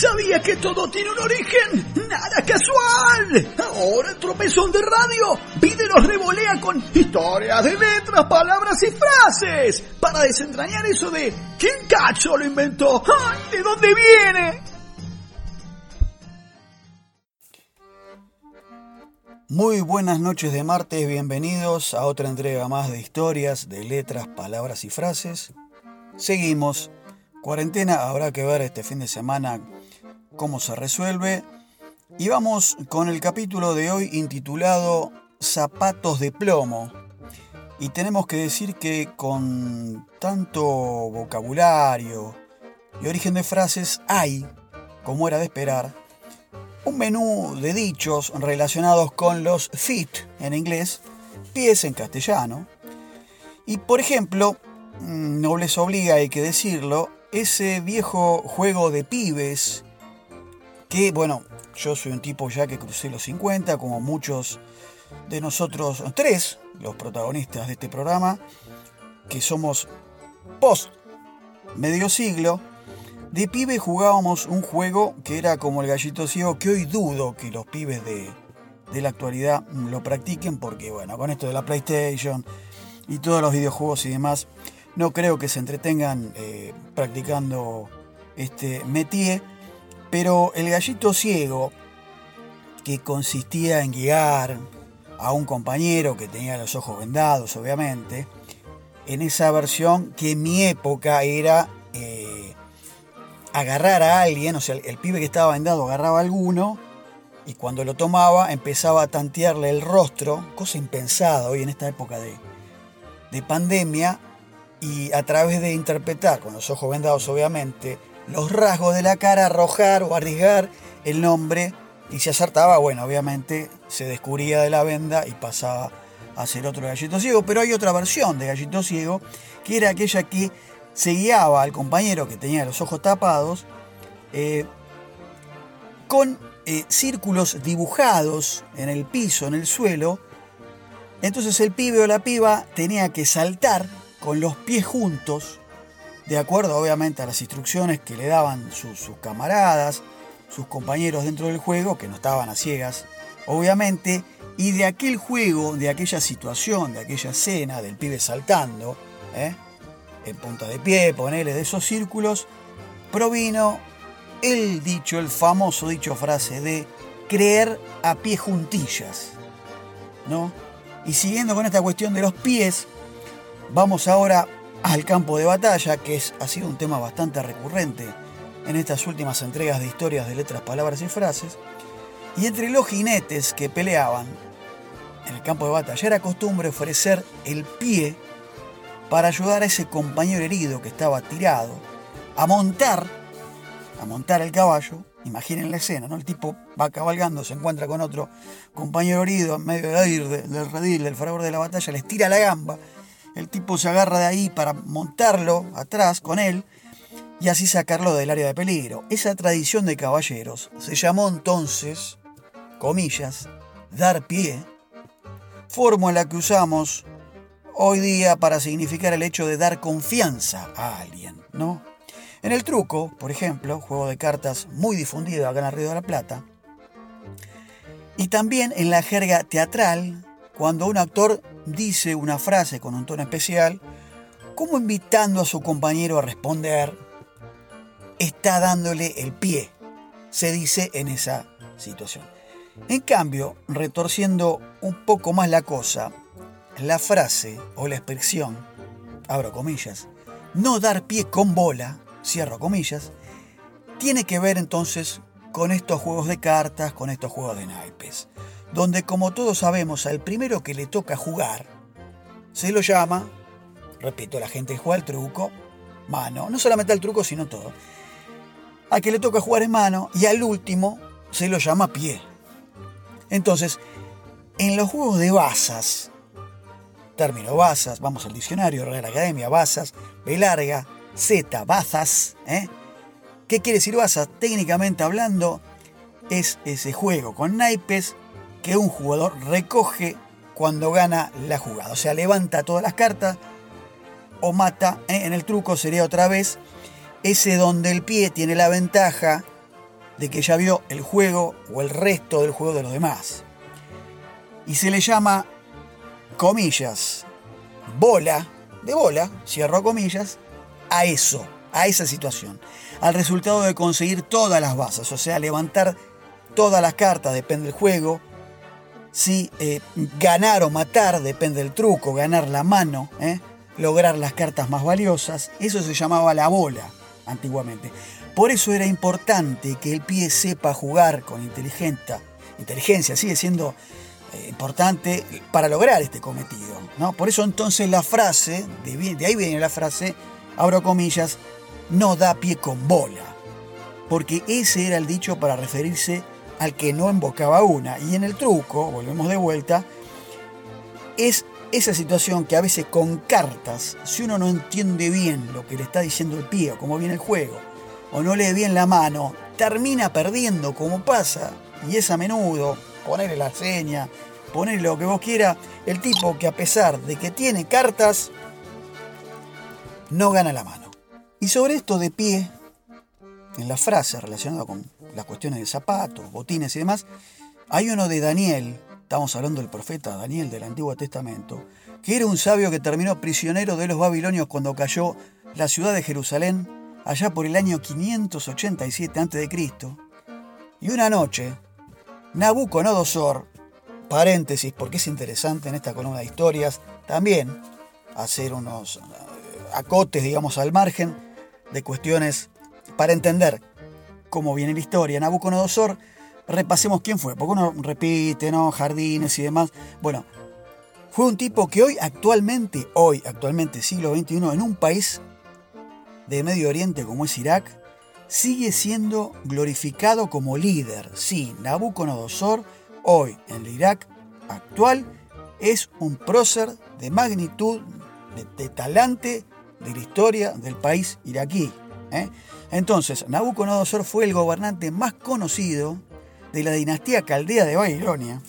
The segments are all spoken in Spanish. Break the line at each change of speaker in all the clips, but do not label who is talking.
¿Sabía que todo tiene un origen? ¡Nada casual! Ahora el tropezón de radio pide los revolea con historias de letras, palabras y frases para desentrañar eso de ¿quién cacho lo inventó? ¡Ay, ¿De dónde viene?
Muy buenas noches de martes, bienvenidos a otra entrega más de historias, de letras, palabras y frases. Seguimos. Cuarentena, habrá que ver este fin de semana cómo se resuelve. Y vamos con el capítulo de hoy intitulado Zapatos de plomo. Y tenemos que decir que con tanto vocabulario y origen de frases hay, como era de esperar, un menú de dichos relacionados con los feet en inglés, pies en castellano. Y por ejemplo, mm, no les obliga, hay que decirlo, ese viejo juego de pibes que, bueno, yo soy un tipo ya que crucé los 50, como muchos de nosotros tres, los protagonistas de este programa, que somos post medio siglo, de pibe jugábamos un juego que era como el gallito ciego, que hoy dudo que los pibes de, la actualidad lo practiquen, porque bueno, con esto de la PlayStation y todos los videojuegos y demás, no creo que se entretengan eh, practicando este métier, pero el gallito ciego, que consistía en guiar a un compañero que tenía los ojos vendados, obviamente, en esa versión que en mi época era eh, agarrar a alguien, o sea, el, pibe que estaba vendado agarraba a alguno y cuando lo tomaba empezaba a tantearle el rostro, cosa impensada hoy en esta época de, de pandemia, y a través de interpretar, con los ojos vendados obviamente, los rasgos de la cara, arrojar o arriesgar el nombre, y si acertaba, bueno, obviamente se descubría de la venda y pasaba a ser otro gallito ciego, pero hay otra versión de gallito ciego, que era aquella que se guiaba al compañero que tenía los ojos tapados eh, con eh, círculos dibujados en el piso, en el suelo. Entonces el pibe o la piba tenía que saltar con los pies juntos, de acuerdo obviamente a las instrucciones que le daban sus camaradas, sus compañeros dentro del juego, que no estaban a ciegas, obviamente, y de aquel juego, de aquella situación, de aquella escena del pibe saltando, ¿eh? en punta de pie, ponerle de esos círculos, provino el dicho, el famoso dicho frase de creer a pie juntillas. ¿No? Y siguiendo con esta cuestión de los pies, vamos ahora al campo de batalla, que es, ha sido un tema bastante recurrente en estas últimas entregas de historias de letras, palabras y frases. Y entre los jinetes que peleaban en el campo de batalla era costumbre ofrecer el pie para ayudar a ese compañero herido que estaba tirado a montar, a montar el caballo. Imaginen la escena, ¿no? El tipo va cabalgando, se encuentra con otro compañero herido en medio de del redil, del fragor de la batalla, les tira la gamba. El tipo se agarra de ahí para montarlo atrás con él y así sacarlo del área de peligro. Esa tradición de caballeros se llamó entonces, comillas, dar pie, fórmula que usamos hoy día para significar el hecho de dar confianza a alguien, ¿no? En el truco, por ejemplo, juego de cartas muy difundido acá en el Río de la Plata, y también en la jerga teatral, cuando un actor dice una frase con un tono especial, como invitando a su compañero a responder, está dándole el pie, se dice en esa situación. En cambio, retorciendo un poco más la cosa, la frase o la expresión, abro comillas, no dar pie con bola, cierro comillas, tiene que ver entonces con estos juegos de cartas, con estos juegos de naipes, donde como todos sabemos al primero que le toca jugar, se lo llama, repito, la gente juega el truco, mano, no solamente al truco, sino todo. A que le toca jugar en mano y al último se lo llama pie. Entonces, en los juegos de basas, término bazas, vamos al diccionario, Real Academia, bazas, B larga, Z, bazas. ¿eh? ¿Qué quiere decir bazas? Técnicamente hablando, es ese juego con naipes que un jugador recoge cuando gana la jugada. O sea, levanta todas las cartas o mata. ¿eh? En el truco sería otra vez ese donde el pie tiene la ventaja de que ya vio el juego o el resto del juego de los demás. Y se le llama, comillas, bola, de bola, cierro comillas, a eso, a esa situación, al resultado de conseguir todas las bases, o sea, levantar todas las cartas, depende del juego, si eh, ganar o matar, depende del truco, ganar la mano, ¿eh? lograr las cartas más valiosas, eso se llamaba la bola antiguamente. Por eso era importante que el pie sepa jugar con inteligencia, inteligencia sigue siendo eh, importante para lograr este cometido. ¿no? Por eso entonces la frase, de, de ahí viene la frase, abro comillas, no da pie con bola. Porque ese era el dicho para referirse al que no embocaba una. Y en el truco, volvemos de vuelta, es esa situación que a veces con cartas, si uno no entiende bien lo que le está diciendo el pie o cómo viene el juego, o no lee bien la mano, termina perdiendo como pasa, y es a menudo, ponerle la seña, ponerle lo que vos quieras, el tipo que a pesar de que tiene cartas, no gana la mano. Y sobre esto de pie, en la frase relacionada con las cuestiones de zapatos, botines y demás, hay uno de Daniel, estamos hablando del profeta Daniel del Antiguo Testamento, que era un sabio que terminó prisionero de los babilonios cuando cayó la ciudad de Jerusalén allá por el año 587 a.C. Y una noche, Nabucodonosor, paréntesis porque es interesante en esta columna de historias, también hacer unos eh, acotes, digamos, al margen de cuestiones para entender cómo viene la historia. Nabucodonosor, repasemos quién fue, porque uno repite, ¿no? Jardines y demás. Bueno, fue un tipo que hoy actualmente, hoy actualmente siglo XXI, en un país de Medio Oriente como es Irak, sigue siendo glorificado como líder. Sí, Nabucodonosor, hoy en el Irak actual, es un prócer de magnitud, de, talante de la historia del país iraquí. ¿Eh? Entonces, Nabucodonosor fue el gobernante más conocido de la dinastía caldea de Babilonia,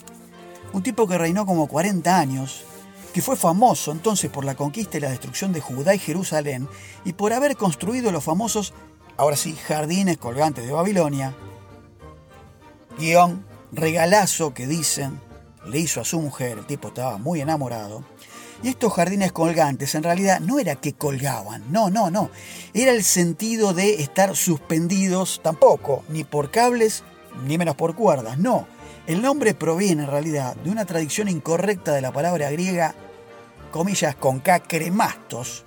un tipo que reinó como 40 años, que fue famoso entonces por la conquista y la destrucción de Judá y Jerusalén y por haber construido los famosos, ahora sí, jardines colgantes de Babilonia, guion, regalazo que dicen, le hizo a su mujer, el tipo estaba muy enamorado, y estos jardines colgantes en realidad no era que colgaban, no, no, no. Era el sentido de estar suspendidos tampoco, ni por cables, ni menos por cuerdas, no. El nombre proviene en realidad de una tradición incorrecta de la palabra griega, comillas con K, cremastos,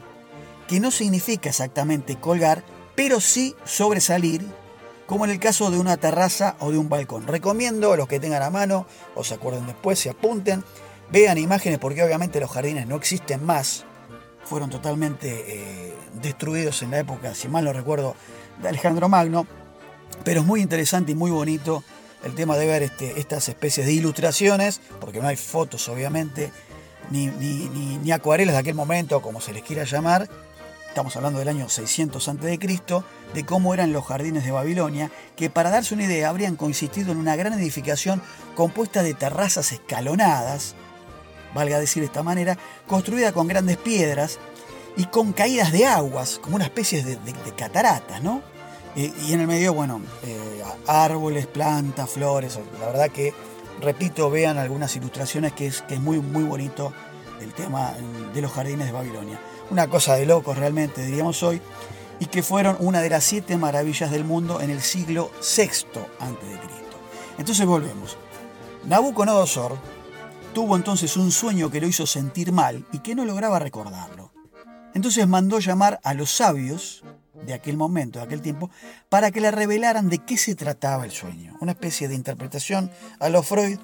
que no significa exactamente colgar, pero sí sobresalir, como en el caso de una terraza o de un balcón. Recomiendo a los que tengan a mano o se acuerden después, se apunten, vean imágenes porque obviamente los jardines no existen más, fueron totalmente eh, destruidos en la época, si mal no recuerdo, de Alejandro Magno, pero es muy interesante y muy bonito el tema de ver este, estas especies de ilustraciones, porque no hay fotos obviamente, ni, ni, ni, acuarelas de aquel momento, como se les quiera llamar, estamos hablando del año 600 a.C., de cómo eran los jardines de Babilonia, que para darse una idea habrían consistido en una gran edificación compuesta de terrazas escalonadas, valga decir de esta manera, construida con grandes piedras y con caídas de aguas, como una especie de, cataratas, ¿no? y en el medio, bueno, eh, árboles, plantas, flores, la verdad que, repito, vean algunas ilustraciones que es, que es muy, muy bonito el tema de los jardines de Babilonia. Una cosa de locos realmente, diríamos hoy, y que fueron una de las siete maravillas del mundo en el siglo VI a.C. Entonces volvemos. Nabucodonosor Tuvo entonces un sueño que lo hizo sentir mal y que no lograba recordarlo. Entonces mandó llamar a los sabios de aquel momento, de aquel tiempo, para que le revelaran de qué se trataba el sueño. Una especie de interpretación a lo Freud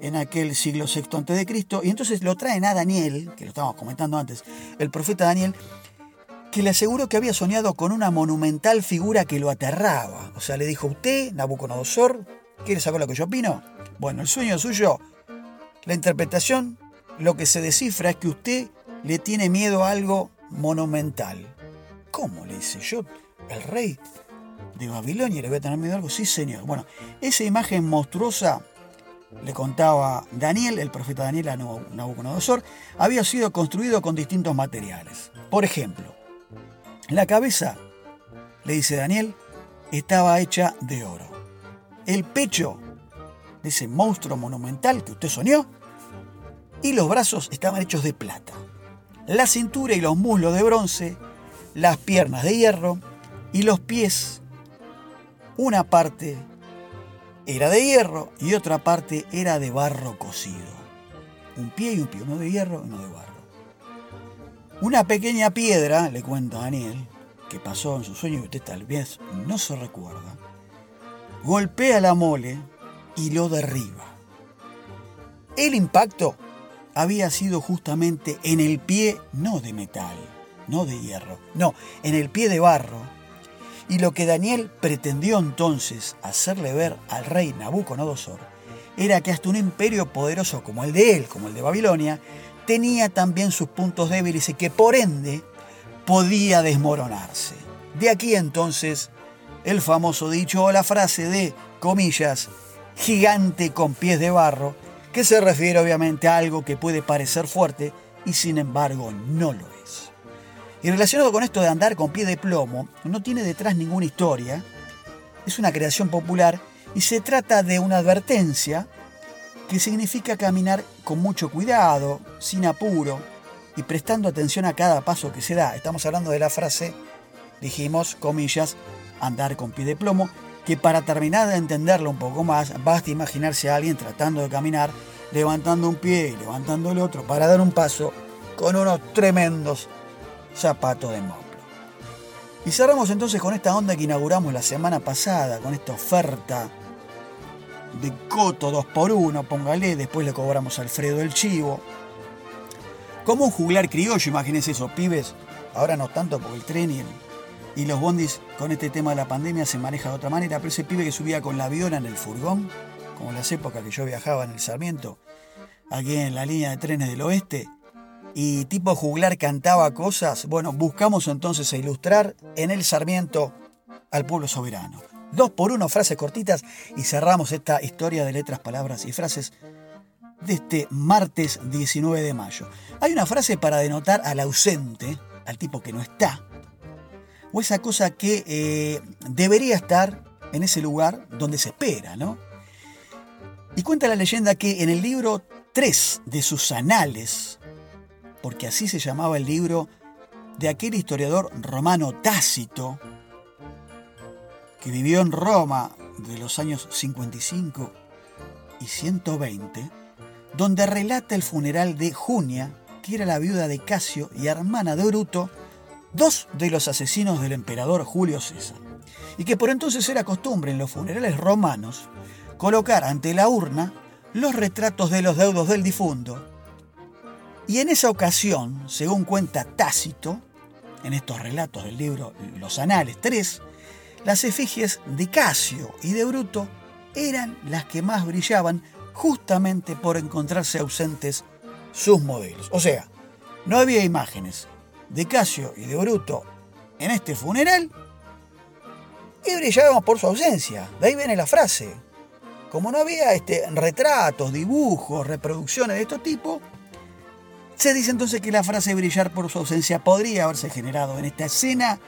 en aquel siglo VI a.C. Y entonces lo traen a Daniel, que lo estábamos comentando antes, el profeta Daniel, que le aseguró que había soñado con una monumental figura que lo aterraba. O sea, le dijo, usted, Nabucodonosor, ¿quiere saber lo que yo opino? Bueno, el sueño suyo la interpretación, lo que se descifra es que usted le tiene miedo a algo monumental. ¿Cómo? Le dice yo, el rey de Babilonia, le voy a tener miedo a algo. Sí, señor. Bueno, esa imagen monstruosa, le contaba Daniel, el profeta Daniel a Nabucodonosor, había sido construido con distintos materiales. Por ejemplo, la cabeza, le dice Daniel, estaba hecha de oro. el pecho de ese monstruo monumental que usted soñó y los brazos estaban hechos de plata. La cintura y los muslos de bronce, las piernas de hierro y los pies, una parte era de hierro y otra parte era de barro cocido. Un pie y un pie, uno de hierro y uno de barro. Una pequeña piedra, le cuento a Daniel, que pasó en su sueño y usted tal vez no se recuerda, golpea la mole y lo derriba. El impacto había sido justamente en el pie no de metal, no de hierro, no, en el pie de barro. Y lo que Daniel pretendió entonces hacerle ver al rey Nabucodonosor era que hasta un imperio poderoso como el de él, como el de Babilonia, tenía también sus puntos débiles y que por ende podía desmoronarse. De aquí entonces el famoso dicho o la frase de, comillas, gigante con pies de barro, que se refiere obviamente a algo que puede parecer fuerte y sin embargo no lo es. Y relacionado con esto de andar con pie de plomo, no tiene detrás ninguna historia, es una creación popular y se trata de una advertencia que significa caminar con mucho cuidado, sin apuro y prestando atención a cada paso que se da. Estamos hablando de la frase, dijimos, comillas, andar con pie de plomo, que para terminar de entenderlo un poco más, basta imaginarse a alguien tratando de caminar, levantando un pie y levantando el otro para dar un paso con unos tremendos zapatos de moplo. Y cerramos entonces con esta onda que inauguramos la semana pasada, con esta oferta de coto 2 por 1 póngale, después le cobramos Alfredo el chivo. Como un juglar criollo, imagínense esos pibes, ahora no tanto porque el tren y el, y los bondis con este tema de la pandemia se maneja de otra manera, pero ese pibe que subía con la viola en el furgón, como en las épocas que yo viajaba en el Sarmiento, aquí en la línea de trenes del oeste, y tipo juglar cantaba cosas, bueno, buscamos entonces a ilustrar en el Sarmiento al pueblo soberano. Dos por uno, frases cortitas, y cerramos esta historia de letras, palabras y frases de este martes 19 de mayo. Hay una frase para denotar al ausente, al tipo que no está, o esa cosa que eh, debería estar en ese lugar donde se espera, ¿no? Y cuenta la leyenda que en el libro 3 de sus anales, porque así se llamaba el libro de aquel historiador romano Tácito, que vivió en Roma de los años 55 y 120, donde relata el funeral de Junia, que era la viuda de Casio y hermana de Bruto, dos de los asesinos del emperador Julio César, y que por entonces era costumbre en los funerales romanos colocar ante la urna los retratos de los deudos del difunto. Y en esa ocasión, según cuenta Tácito, en estos relatos del libro Los Anales 3, las efigies de Casio y de Bruto eran las que más brillaban justamente por encontrarse ausentes sus modelos. O sea, no había imágenes de Casio y de Bruto en este funeral y brillábamos por su ausencia. De ahí viene la frase. Como no había este, retratos, dibujos, reproducciones de este tipo, se dice entonces que la frase brillar por su ausencia podría haberse generado en esta escena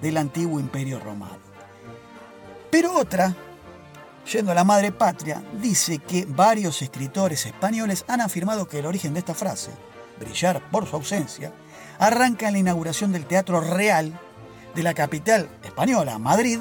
del antiguo imperio romano. Pero otra, yendo a la madre patria, dice que varios escritores españoles han afirmado que el origen de esta frase, brillar por su ausencia, arranca en la inauguración del Teatro Real de la capital española, Madrid,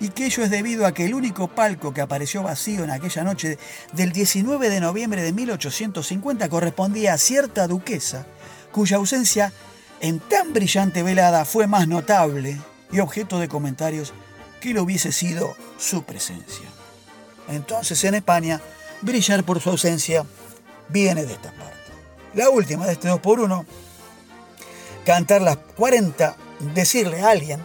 y que ello es debido a que el único palco que apareció vacío en aquella noche del 19 de noviembre de 1850 correspondía a cierta duquesa, cuya ausencia en tan brillante velada fue más notable y objeto de comentarios que lo hubiese sido su presencia. Entonces en España, brillar por su ausencia viene de esta parte. La última de este 2 por 1 cantar las 40, decirle a alguien,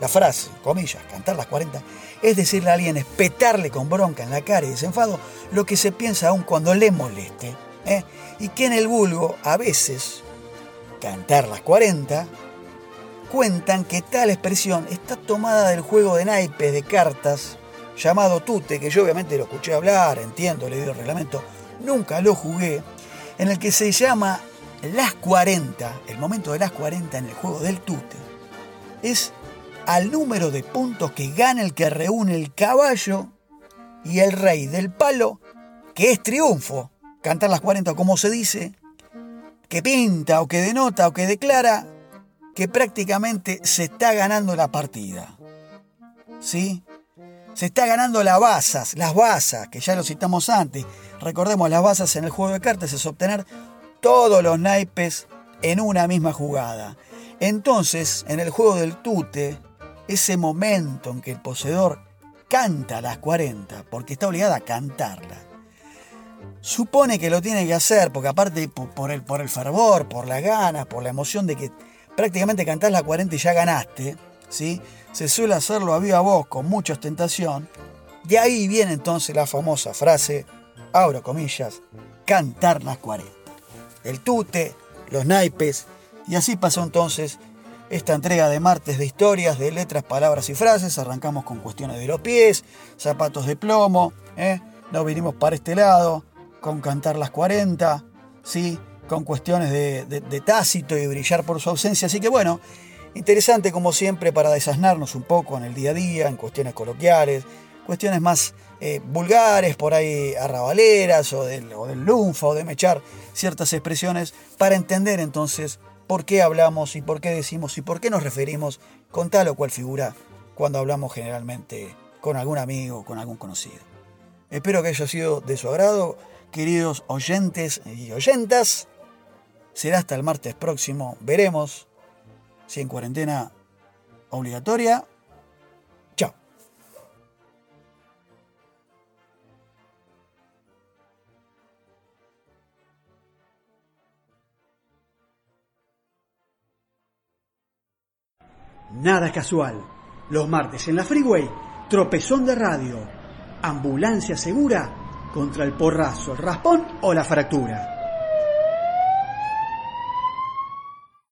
la frase, comillas, cantar las 40, es decirle a alguien, espetarle con bronca en la cara y desenfado lo que se piensa aún cuando le moleste. ¿eh? Y que en el vulgo, a veces, cantar las 40, cuentan que tal expresión está tomada del juego de naipes de cartas llamado Tute, que yo obviamente lo escuché hablar, entiendo, le el reglamento, nunca lo jugué, en el que se llama las 40, el momento de las 40 en el juego del tute, es al número de puntos que gana el que reúne el caballo y el rey del palo, que es triunfo, cantar las 40 como se dice, que pinta o que denota o que declara que prácticamente se está ganando la partida. ¿Sí? Se está ganando las basas, las basas, que ya lo citamos antes. Recordemos, las basas en el juego de cartas es obtener todos los naipes en una misma jugada. Entonces, en el juego del tute, ese momento en que el poseedor canta las 40, porque está obligado a cantarla, supone que lo tiene que hacer, porque aparte por el, por el fervor, por las ganas, por la emoción de que prácticamente cantás las 40 y ya ganaste, ¿sí? se suele hacerlo a viva voz con mucha ostentación. De ahí viene entonces la famosa frase, abro comillas, cantar las 40. El tute, los naipes, y así pasó entonces esta entrega de martes de historias, de letras, palabras y frases. Arrancamos con cuestiones de los pies, zapatos de plomo, ¿eh? nos vinimos para este lado, con cantar las 40, ¿sí? con cuestiones de, de tácito y brillar por su ausencia. Así que bueno, interesante como siempre para desasnarnos un poco en el día a día, en cuestiones coloquiales, cuestiones más eh, vulgares, por ahí arrabaleras o del, o lunfa o de mechar ciertas expresiones, para entender entonces por qué hablamos y por qué decimos y por qué nos referimos con tal o cual figura cuando hablamos generalmente con algún amigo o con algún conocido. Espero que haya sido de su agrado, queridos oyentes y oyentas. Será hasta el martes próximo. Veremos si en cuarentena obligatoria
Nada casual. Los martes en la Freeway, tropezón de radio. Ambulancia segura contra el porrazo, el raspón o la fractura.